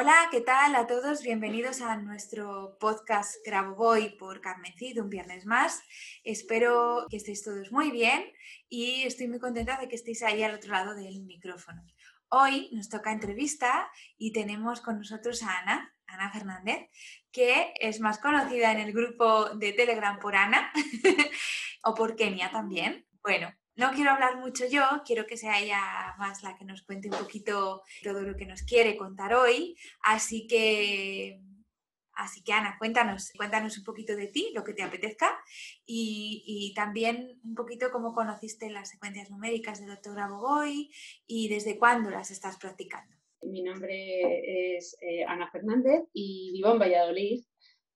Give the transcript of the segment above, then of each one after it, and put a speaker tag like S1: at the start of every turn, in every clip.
S1: Hola, ¿qué tal a todos? Bienvenidos a nuestro podcast Grabo Voy por Carmencid, un viernes más. Espero que estéis todos muy bien y estoy muy contenta de que estéis ahí al otro lado del micrófono. Hoy nos toca entrevista y tenemos con nosotros a Ana, Ana Fernández, que es más conocida en el grupo de Telegram por Ana o por Kenia también. Bueno, no quiero hablar mucho yo, quiero que sea ella más la que nos cuente un poquito todo lo que nos quiere contar hoy. Así que, así que Ana, cuéntanos, cuéntanos un poquito de ti, lo que te apetezca, y, también un poquito cómo conociste las secuencias numéricas del doctor Grabovoi y desde cuándo las estás practicando.
S2: Mi nombre es eh, Ana Fernández y vivo en Valladolid.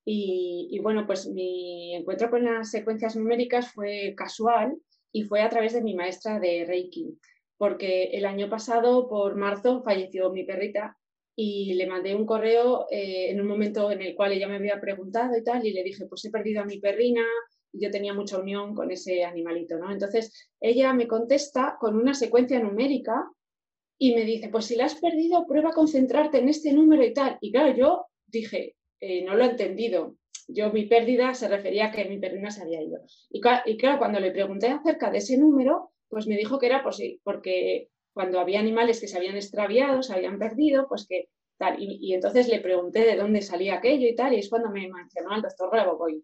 S2: Y bueno, pues mi encuentro con las secuencias numéricas fue casual y fue a través de mi maestra de Reiki, porque el año pasado, por marzo, falleció mi perrita y le mandé un correo eh, en un momento en el cual ella me había preguntado y tal, y le dije, pues he perdido a mi perrina, y yo tenía mucha unión con ese animalito, ¿no? Entonces, ella me contesta con una secuencia numérica y me dice, pues si la has perdido, prueba a concentrarte en este número y tal. Y claro, yo dije, eh, no lo he entendido yo mi pérdida se refería a que mi perrina se había ido. Y, claro, cuando le pregunté acerca de ese número, pues me dijo que era porque cuando había animales que se habían extraviado, se habían perdido, pues que tal. Y, entonces le pregunté de dónde salía aquello y tal, y es cuando me mencionó al doctor Raboboy.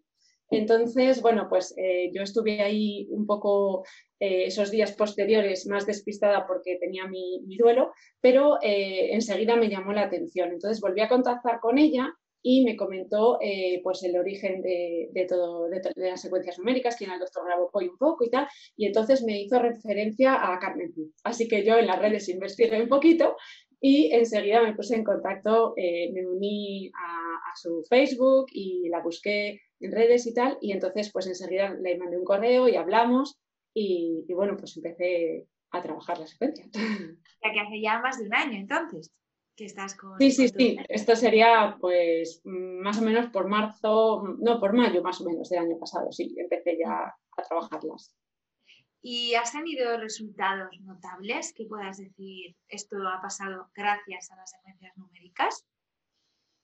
S2: Entonces, bueno, pues eh, yo estuve ahí un poco eh, esos días posteriores más despistada porque tenía mi, duelo, pero eh, enseguida me llamó la atención. Entonces volví a contactar con ella y me comentó eh, pues el origen de, de todo, de, las secuencias numéricas, quién era el doctor Grabovoi un poco y tal, y entonces me hizo referencia a Carmen Así que yo en las redes investigué un poquito y enseguida me puse en contacto, eh, me uní a, su Facebook y la busqué en redes y tal, y entonces pues enseguida le mandé un correo y hablamos y, y bueno, pues empecé a trabajar la secuencia.
S1: Ya que hace ya más de un año entonces estás con...
S2: Sí, sí, sí. Esto sería pues más o menos por marzo, no, por mayo más o menos del año pasado, sí, empecé ya a trabajarlas.
S1: ¿Y has tenido resultados notables que puedas decir esto ha pasado gracias a las secuencias numéricas?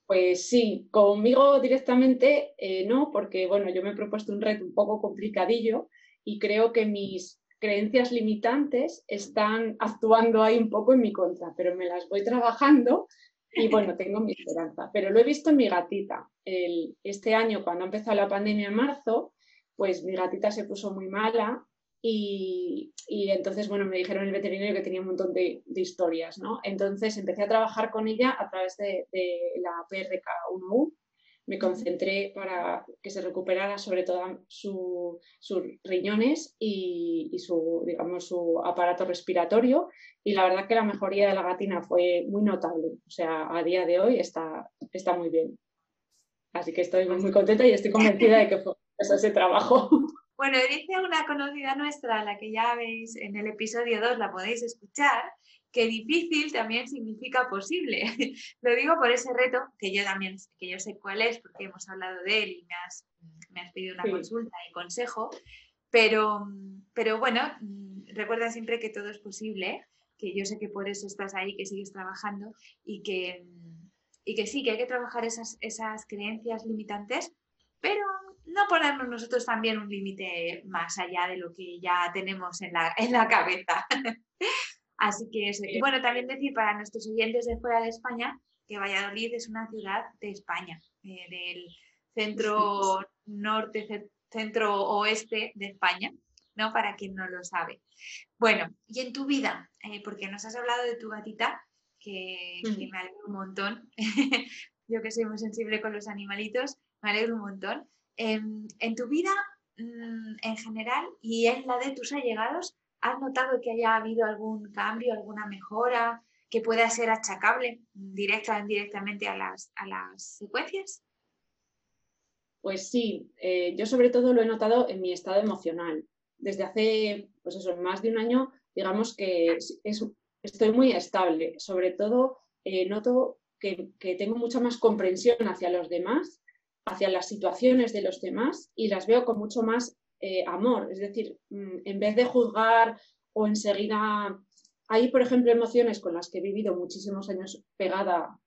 S2: Pues sí, conmigo directamente eh, no, porque bueno, yo me he propuesto un reto un poco complicadillo y creo que mis creencias limitantes están actuando ahí un poco en mi contra, pero me las voy trabajando y bueno, tengo mi esperanza. Pero lo he visto en mi gatita. El, este año, cuando empezó la pandemia en marzo, pues mi gatita se puso muy mala y, entonces, bueno, me dijeron el veterinario que tenía un montón de, historias, ¿no? Entonces empecé a trabajar con ella a través de, de la PRK1U, me concentré para que se recuperara sobre todo sus riñones y, su, digamos, su aparato respiratorio. Y la verdad que la mejoría de la gatina fue muy notable. O sea, a día de hoy está, está muy bien. Así que estoy muy contenta y estoy convencida de que fue ese trabajo.
S1: Bueno, dice una conocida nuestra, la que ya veis en el episodio 2, la podéis escuchar, que difícil también significa posible. Lo digo por ese reto, que yo también que yo sé cuál es, porque hemos hablado de él y me has, me has pedido una consulta y consejo, pero, pero bueno, recuerda siempre que todo es posible, que yo sé que por eso estás ahí, que sigues trabajando y que, y que sí, que hay que trabajar esas, esas creencias limitantes, pero no ponernos nosotros también un límite más allá de lo que ya tenemos en la, en la cabeza. Así que eso. Y bueno, también decir para nuestros oyentes de fuera de España que Valladolid es una ciudad de España, eh, del centro norte, centro oeste de España, ¿no? Para quien no lo sabe. Bueno, y en tu vida, eh, porque nos has hablado de tu gatita, que, me alegro un montón. Yo que soy muy sensible con los animalitos, me alegro un montón. Em, en tu vida mm, en general y en la de tus allegados, ¿has notado que haya habido algún cambio, alguna mejora que pueda ser achacable directa o indirectamente a las, a las secuencias?
S2: Pues sí, eh, yo sobre todo lo he notado en mi estado emocional. Desde hace, pues eso, más de un año, digamos que estoy muy estable. Sobre todo, eh, noto que, tengo mucha más comprensión hacia los demás, hacia las situaciones de los demás y las veo con mucho más eh, amor. Es decir, mm, en vez de juzgar o enseguida... Hay, por ejemplo, emociones con las que he vivido muchísimos años pegada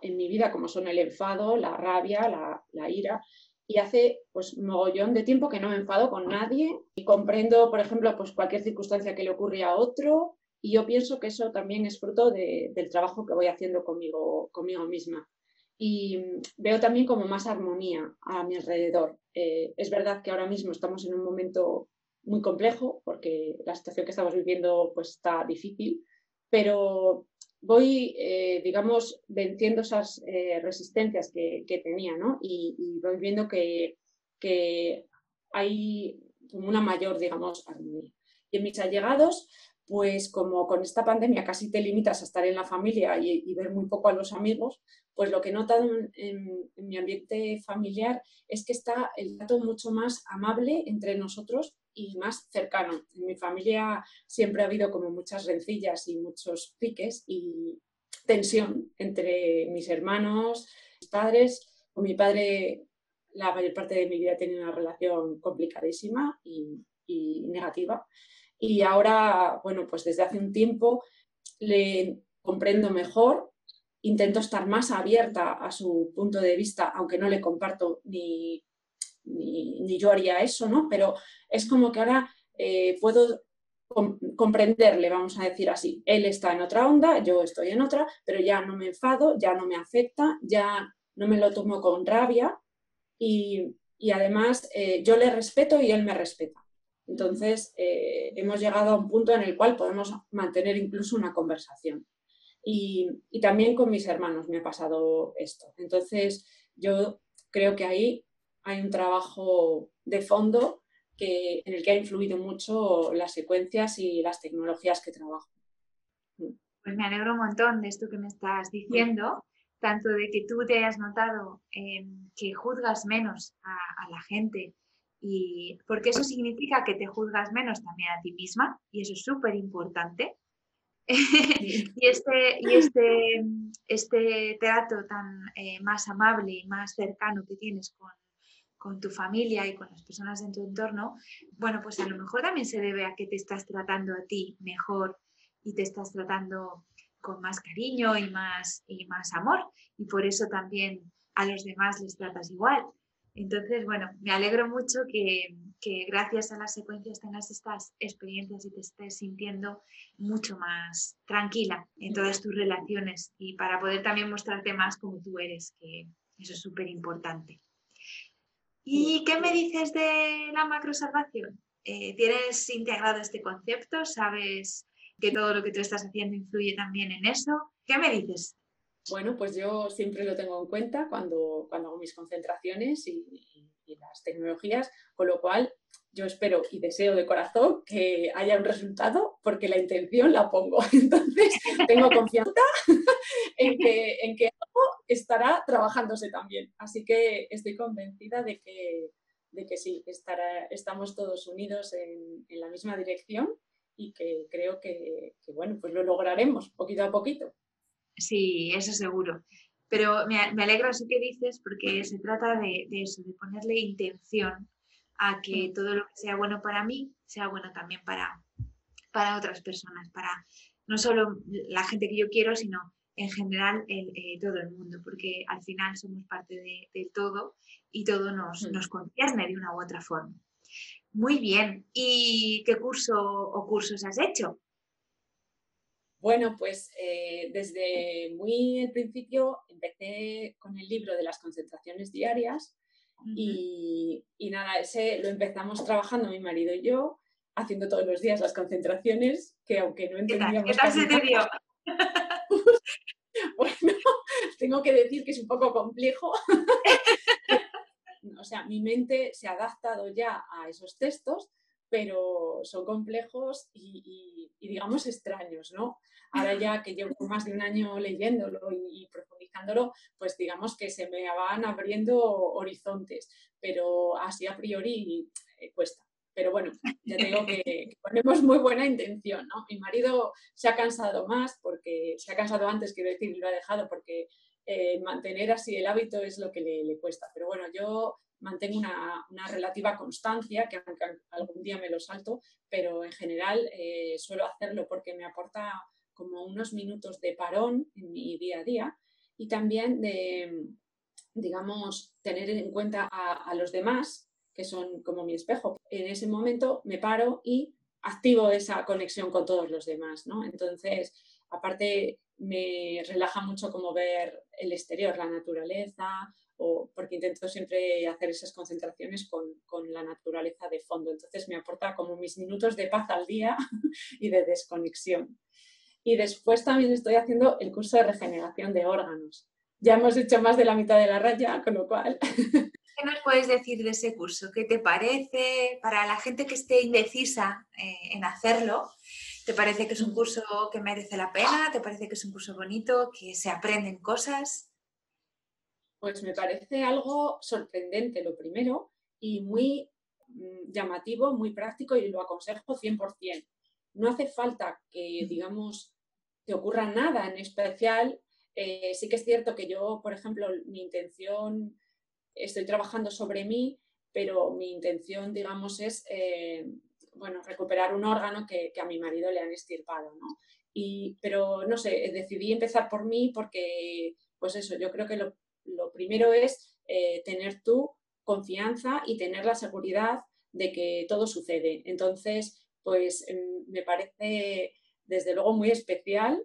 S2: en mi vida, como son el enfado, la rabia, la, ira, y hace pues mogollón de tiempo que no me enfado con nadie y comprendo, por ejemplo, pues cualquier circunstancia que le ocurre a otro y yo pienso que eso también es fruto del trabajo que voy haciendo conmigo, conmigo misma. Y veo también como más armonía a mi alrededor. Eh, es verdad que ahora mismo estamos en un momento muy complejo porque la situación que estamos viviendo pues, está difícil, pero voy, eh, digamos, venciendo esas eh, resistencias que, tenía, ¿no? Y, voy viendo que, que hay una mayor, digamos, armonía. Y en mis allegados, pues como con esta pandemia casi te limitas a estar en la familia y, ver muy poco a los amigos, pues lo que he notado en, mi ambiente familiar es que está el trato mucho más amable entre nosotros y más cercano. En mi familia siempre ha habido como muchas rencillas y muchos piques y tensión entre mis hermanos, mis padres. Con mi padre la mayor parte de mi vida tenido una relación complicadísima y negativa y ahora, bueno, pues desde hace un tiempo le comprendo mejor, intento estar más abierta a su punto de vista, aunque no le comparto ni, ni, yo haría eso, ¿no? Pero es como que ahora eh, puedo comprenderle, vamos a decir así. Él está en otra onda, yo estoy en otra, pero ya no me enfado, ya no me afecta, ya no me lo tomo con rabia y, además eh, yo le respeto y él me respeta. Entonces, eh, hemos llegado a un punto en el cual podemos mantener incluso una conversación. Y, también con mis hermanos me ha pasado esto. Entonces, yo creo que ahí hay un trabajo de fondo que, en el que ha influido mucho las secuencias y las tecnologías que trabajo.
S1: Pues me alegro un montón de esto que me estás diciendo, tanto de que tú te hayas notado eh, que juzgas menos a la gente y porque eso significa que te juzgas menos también a ti misma y eso es súper importante. y este, y este, este trato tan eh, más amable y más cercano que tienes con, con tu familia y con las personas en tu entorno, bueno, pues a lo mejor también se debe a que te estás tratando a ti mejor y te estás tratando con más cariño y más, y más amor. Y por eso también a los demás les tratas igual. Entonces, bueno, me alegro mucho que, gracias a las secuencias tengas estas experiencias y te estés sintiendo mucho más tranquila en todas tus relaciones y para poder también mostrarte más como tú eres, que eso es súper importante. ¿Y qué me dices de la macrosalvación? Eh, ¿Tienes integrado este concepto? ¿Sabes que todo lo que tú estás haciendo influye también en eso? ¿Qué me dices?
S2: Bueno, pues yo siempre lo tengo en cuenta cuando, cuando hago mis concentraciones y, las tecnologías, con lo cual yo espero y deseo de corazón que haya un resultado porque la intención la pongo. Entonces, tengo confianza en que, en que algo estará trabajándose también. Así que estoy convencida de que, de que sí, estará, estamos todos unidos en, la misma dirección y que creo que, que, bueno, pues lo lograremos poquito a poquito.
S1: Sí, eso seguro. Pero me, me alegra eso que dices porque se trata de, eso, de ponerle intención a que mm. todo lo que sea bueno para mí sea bueno también para, para otras personas, para no solo la gente que yo quiero, sino en general el, eh, todo el mundo, porque al final somos parte de, todo y todo nos, mm. nos concierne de una u otra forma. Muy bien. ¿Y qué curso o cursos has hecho?
S2: Bueno, pues eh, desde muy el principio empecé con el libro de las concentraciones diarias y, nada, ese lo empezamos trabajando mi marido y yo, haciendo todos los días las concentraciones, que aunque no entendíamos...
S1: ¿Qué tal, se te dio?
S2: bueno, tengo que decir que es un poco complejo. o sea, mi mente se ha adaptado ya a esos textos, pero son complejos y, digamos extraños, ¿no? Ahora ya que llevo más de un año leyéndolo y, profundizándolo, pues digamos que se me van abriendo horizontes, pero así a priori eh, cuesta. Pero bueno, ya digo que, ponemos muy buena intención, ¿no? Mi marido se ha cansado más porque se ha cansado antes, quiero decir, lo ha dejado porque eh, mantener así el hábito es lo que le, cuesta. Pero bueno, yo mantengo una, relativa constancia, que aunque algún día me lo salto, pero en general eh, suelo hacerlo porque me aporta como unos minutos de parón en mi día a día y también de, digamos, tener en cuenta a, a los demás que son como mi espejo. En ese momento me paro y activo esa conexión con todos los demás, ¿no? Entonces, aparte, me relaja mucho como ver el exterior, la naturaleza, o porque intento siempre hacer esas concentraciones con, con, la naturaleza de fondo. Entonces me aporta como mis minutos de paz al día y de desconexión. Y después también estoy haciendo el curso de regeneración de órganos. Ya hemos hecho más de la mitad de la raya, con lo cual
S1: ¿Qué nos puedes decir de ese curso? ¿Qué te parece para la gente que esté indecisa eh, en hacerlo? ¿Te parece que es un curso que merece la pena? ¿Te parece que es un curso bonito, que se aprenden cosas?
S2: Pues me parece algo sorprendente, lo primero, y muy mm, llamativo, muy práctico y lo aconsejo 100%. No hace falta que, digamos, te ocurra nada en especial. Eh, sí que es cierto que yo, por ejemplo, mi intención estoy trabajando sobre mí, pero mi intención, digamos, es, eh, bueno, recuperar un órgano que, a mi marido le han estirpado, ¿no? Y, pero, no sé, decidí empezar por mí porque, pues eso, yo creo que lo, primero es eh, tener tu confianza y tener la seguridad de que todo sucede. Entonces, pues em, me parece desde luego muy especial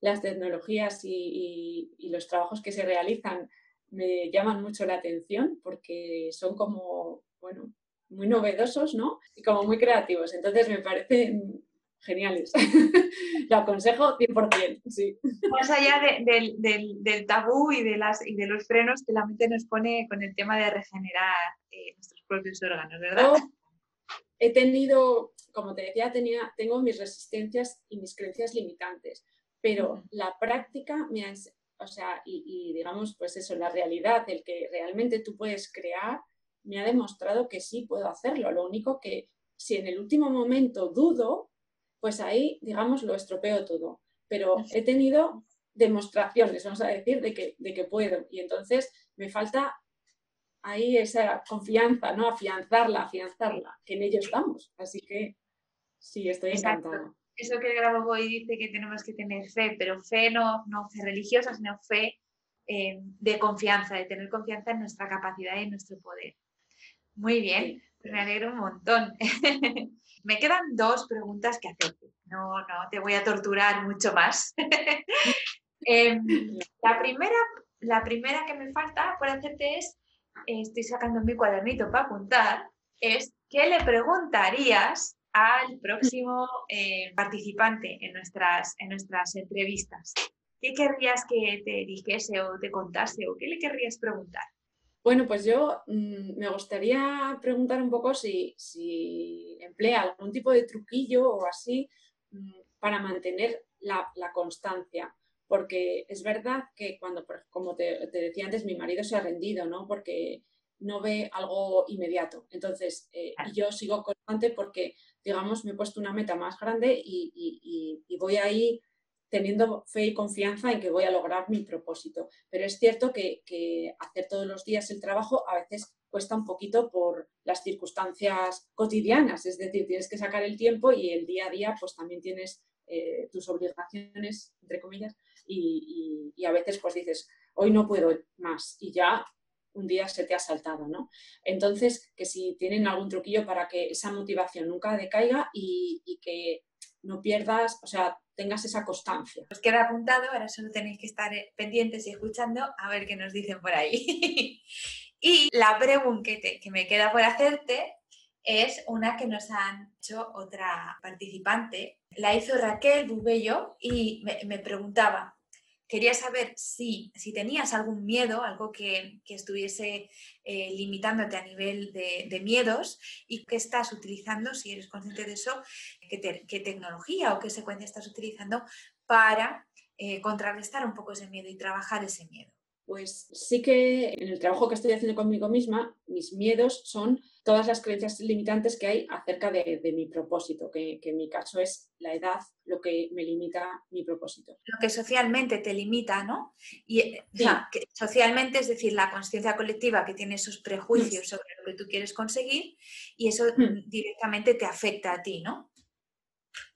S2: las tecnologías y, los trabajos que se realizan me llaman mucho la atención porque son como, bueno, muy novedosos, ¿no? Y como muy creativos. Entonces me parecen geniales. Lo aconsejo 100%, sí.
S1: Más allá del, tabú y de, las, y de los frenos que la mente nos pone con el tema de regenerar eh, nuestros propios órganos, ¿verdad?
S2: he tenido, como te decía, tenía, tengo mis resistencias y mis creencias limitantes, pero la práctica me ha, o sea, y, digamos, pues eso, la realidad, el que realmente tú puedes crear, me ha demostrado que sí puedo hacerlo. Lo único que si en el último momento dudo, pues ahí, digamos, lo estropeo todo. Pero he tenido demostraciones, vamos a decir, de que, de que puedo. Y entonces me falta ahí esa confianza, ¿no? Afianzarla, afianzarla, que en ello estamos. Así que sí, estoy encantada
S1: eso que el Boy dice que tenemos que tener fe, pero fe no, no fe religiosa, sino fe eh, de confianza, de tener confianza en nuestra capacidad y en nuestro poder. Muy bien, me alegro un montón. me quedan dos preguntas que hacerte. No, no te voy a torturar mucho más. Em, la, primera, la primera que me falta por hacerte es, estoy sacando mi cuadernito para apuntar, es ¿qué le preguntarías al próximo eh, participante en nuestras, en nuestras entrevistas. ¿Qué querrías que te dijese o te contase o qué le querrías preguntar?
S2: Bueno, pues yo mm, me gustaría preguntar un poco si, si, emplea algún tipo de truquillo o así mm, para mantener la, constancia. Porque es verdad que cuando, como te, te, decía antes, mi marido se ha rendido, ¿no? Porque no ve algo inmediato. Entonces, eh, yo sigo constante porque, digamos, me he puesto una meta más grande y, voy ahí teniendo fe y confianza en que voy a lograr mi propósito. Pero es cierto que, hacer todos los días el trabajo a veces cuesta un poquito por las circunstancias cotidianas, es decir, tienes que sacar el tiempo y el día a día pues también tienes eh, tus obligaciones, entre comillas, y, a veces pues dices, hoy no puedo más y ya un día se te ha saltado, ¿no? Entonces, que si tienen algún truquillo para que esa motivación nunca decaiga y, que no pierdas, o sea, tengas esa constancia.
S1: Os queda apuntado, ahora solo tenéis que estar eh, pendientes y escuchando a ver qué nos dicen por ahí. Y la pregunta que, me queda por hacerte es una que nos han hecho otra participante. La hizo Raquel Bubello y me preguntaba, quería saber si, si tenías algún miedo, algo que, estuviese eh, limitándote a nivel de, miedos y qué estás utilizando, si eres consciente de eso, qué, tecnología o qué secuencia estás utilizando para eh, contrarrestar un poco ese miedo y trabajar ese miedo.
S2: Pues sí que en el trabajo que estoy haciendo conmigo misma, mis miedos son todas las creencias limitantes que hay acerca de, mi propósito, que, en mi caso es la edad lo que me limita mi propósito.
S1: Lo que socialmente te limita, ¿no? Y eh, socialmente es decir, la conciencia colectiva que tiene esos prejuicios sobre lo que tú quieres conseguir y eso hmm. directamente te afecta a ti, ¿no?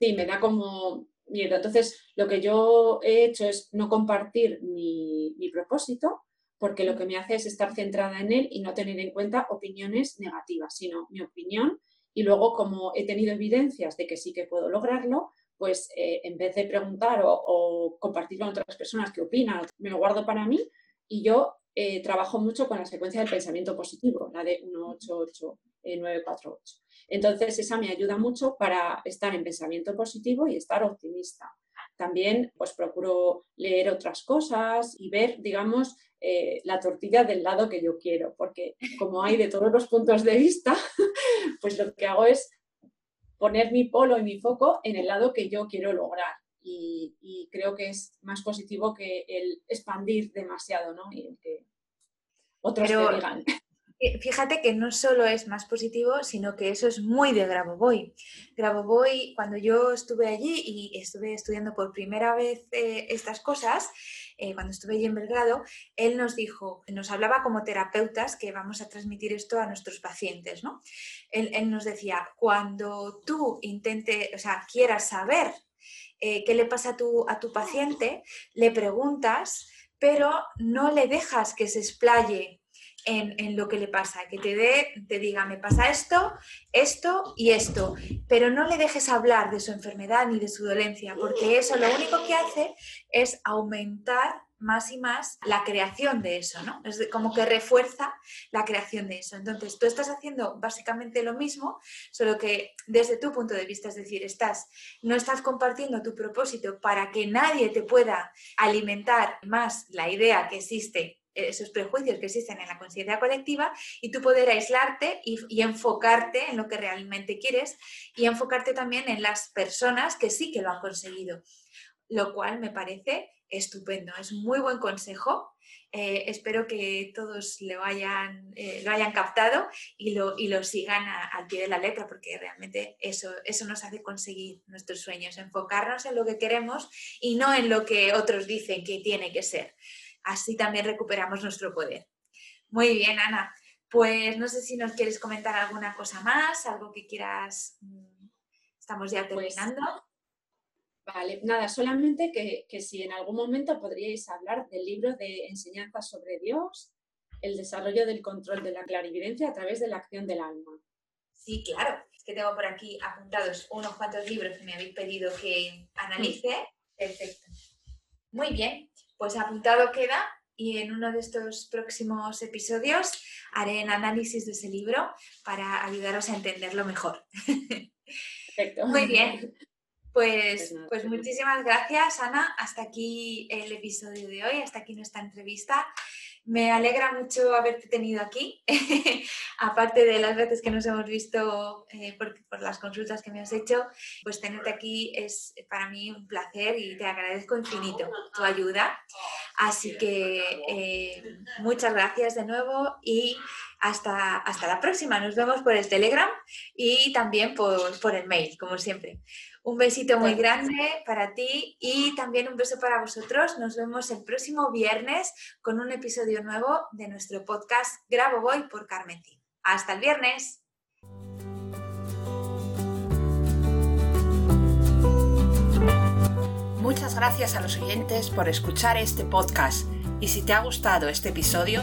S2: Sí, me da como Entonces, lo que yo he hecho es no compartir mi, propósito, porque lo que me hace es estar centrada en él y no tener en cuenta opiniones negativas, sino mi opinión. Y luego, como he tenido evidencias de que sí que puedo lograrlo, pues eh, en vez de preguntar o, compartirlo con otras personas que opinan, me lo guardo para mí. Y yo eh, trabajo mucho con la secuencia del pensamiento positivo, la de 188 948. Entonces, esa me ayuda mucho para estar en pensamiento positivo y estar optimista. También, pues procuro leer otras cosas y ver, digamos, eh, la tortilla del lado que yo quiero, porque como hay de todos los puntos de vista, pues lo que hago es poner mi polo y mi foco en el lado que yo quiero lograr. Y, creo que es más positivo que el expandir demasiado, ¿no? Y el que otros te digan.
S1: Fíjate que no solo es más positivo, sino que eso es muy de Grabovoi. Grabovoi, cuando yo estuve allí y estuve estudiando por primera vez eh, estas cosas, eh, cuando estuve allí en Belgrado, él nos dijo, nos hablaba como terapeutas que vamos a transmitir esto a nuestros pacientes, ¿no? Él, nos decía, cuando tú intentes, o sea, quieras saber eh, qué le pasa a tu, a tu paciente, le preguntas, pero no le dejas que se explaye en, lo que le pasa, que te dé, te diga, me pasa esto, esto y esto, pero no le dejes hablar de su enfermedad ni de su dolencia, porque eso lo único que hace es aumentar más y más la creación de eso, ¿no? Es como que refuerza la creación de eso. Entonces, tú estás haciendo básicamente lo mismo, solo que desde tu punto de vista, es decir, estás, no estás compartiendo tu propósito para que nadie te pueda alimentar más la idea que existe esos prejuicios que existen en la conciencia colectiva y tú poder aislarte y, enfocarte en lo que realmente quieres y enfocarte también en las personas que sí que lo han conseguido, lo cual me parece estupendo, es muy buen consejo. Eh, espero que todos lo hayan, eh, lo hayan captado y lo, y lo sigan al pie de la letra, porque realmente eso, eso nos hace conseguir nuestros sueños, enfocarnos en lo que queremos y no en lo que otros dicen que tiene que ser así también recuperamos nuestro poder. Muy bien, Ana. Pues no sé si nos quieres comentar alguna cosa más, algo que quieras. Mm, estamos ya pues terminando.
S2: vale, nada, solamente que, si en algún momento podríais hablar del libro de enseñanzas sobre Dios, el desarrollo del control de la clarividencia a través de la acción del alma.
S1: Sí, claro. Es que tengo por aquí apuntados unos cuantos libros que me habéis pedido que analice. Perfecto. Muy bien pues apuntado queda y en uno de estos próximos episodios haré un análisis de ese libro para ayudaros a entenderlo mejor. Perfecto. Muy bien. Pues, pues, pues muchísimas gracias, Ana. Hasta aquí el episodio de hoy, hasta aquí nuestra entrevista. Me alegra mucho haberte tenido aquí, aparte de las veces que nos hemos visto eh, por, las consultas que me has hecho, pues tenerte aquí es para mí un placer y te agradezco infinito tu ayuda. Así que eh, muchas gracias de nuevo y hasta, hasta la próxima. Nos vemos por el Telegram y también por, por el mail, como siempre. Un besito muy grande para ti y también un beso para vosotros. Nos vemos el próximo viernes con un episodio nuevo de nuestro podcast Grabo Voy por Carmen Hasta el viernes. Muchas gracias a los oyentes por escuchar este podcast y si te ha gustado este episodio,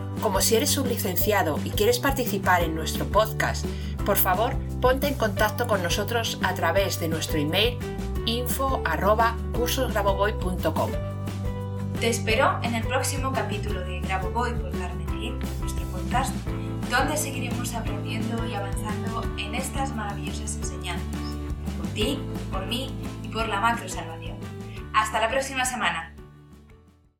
S3: como si eres sublicenciado y quieres participar en nuestro podcast, por favor ponte en contacto con nosotros a través de nuestro email info
S1: Te espero en el próximo capítulo de Graboboy por Carmen nuestro podcast, donde seguiremos aprendiendo y avanzando en estas maravillosas enseñanzas, por ti, por mí y por la macro salvación. Hasta la próxima semana.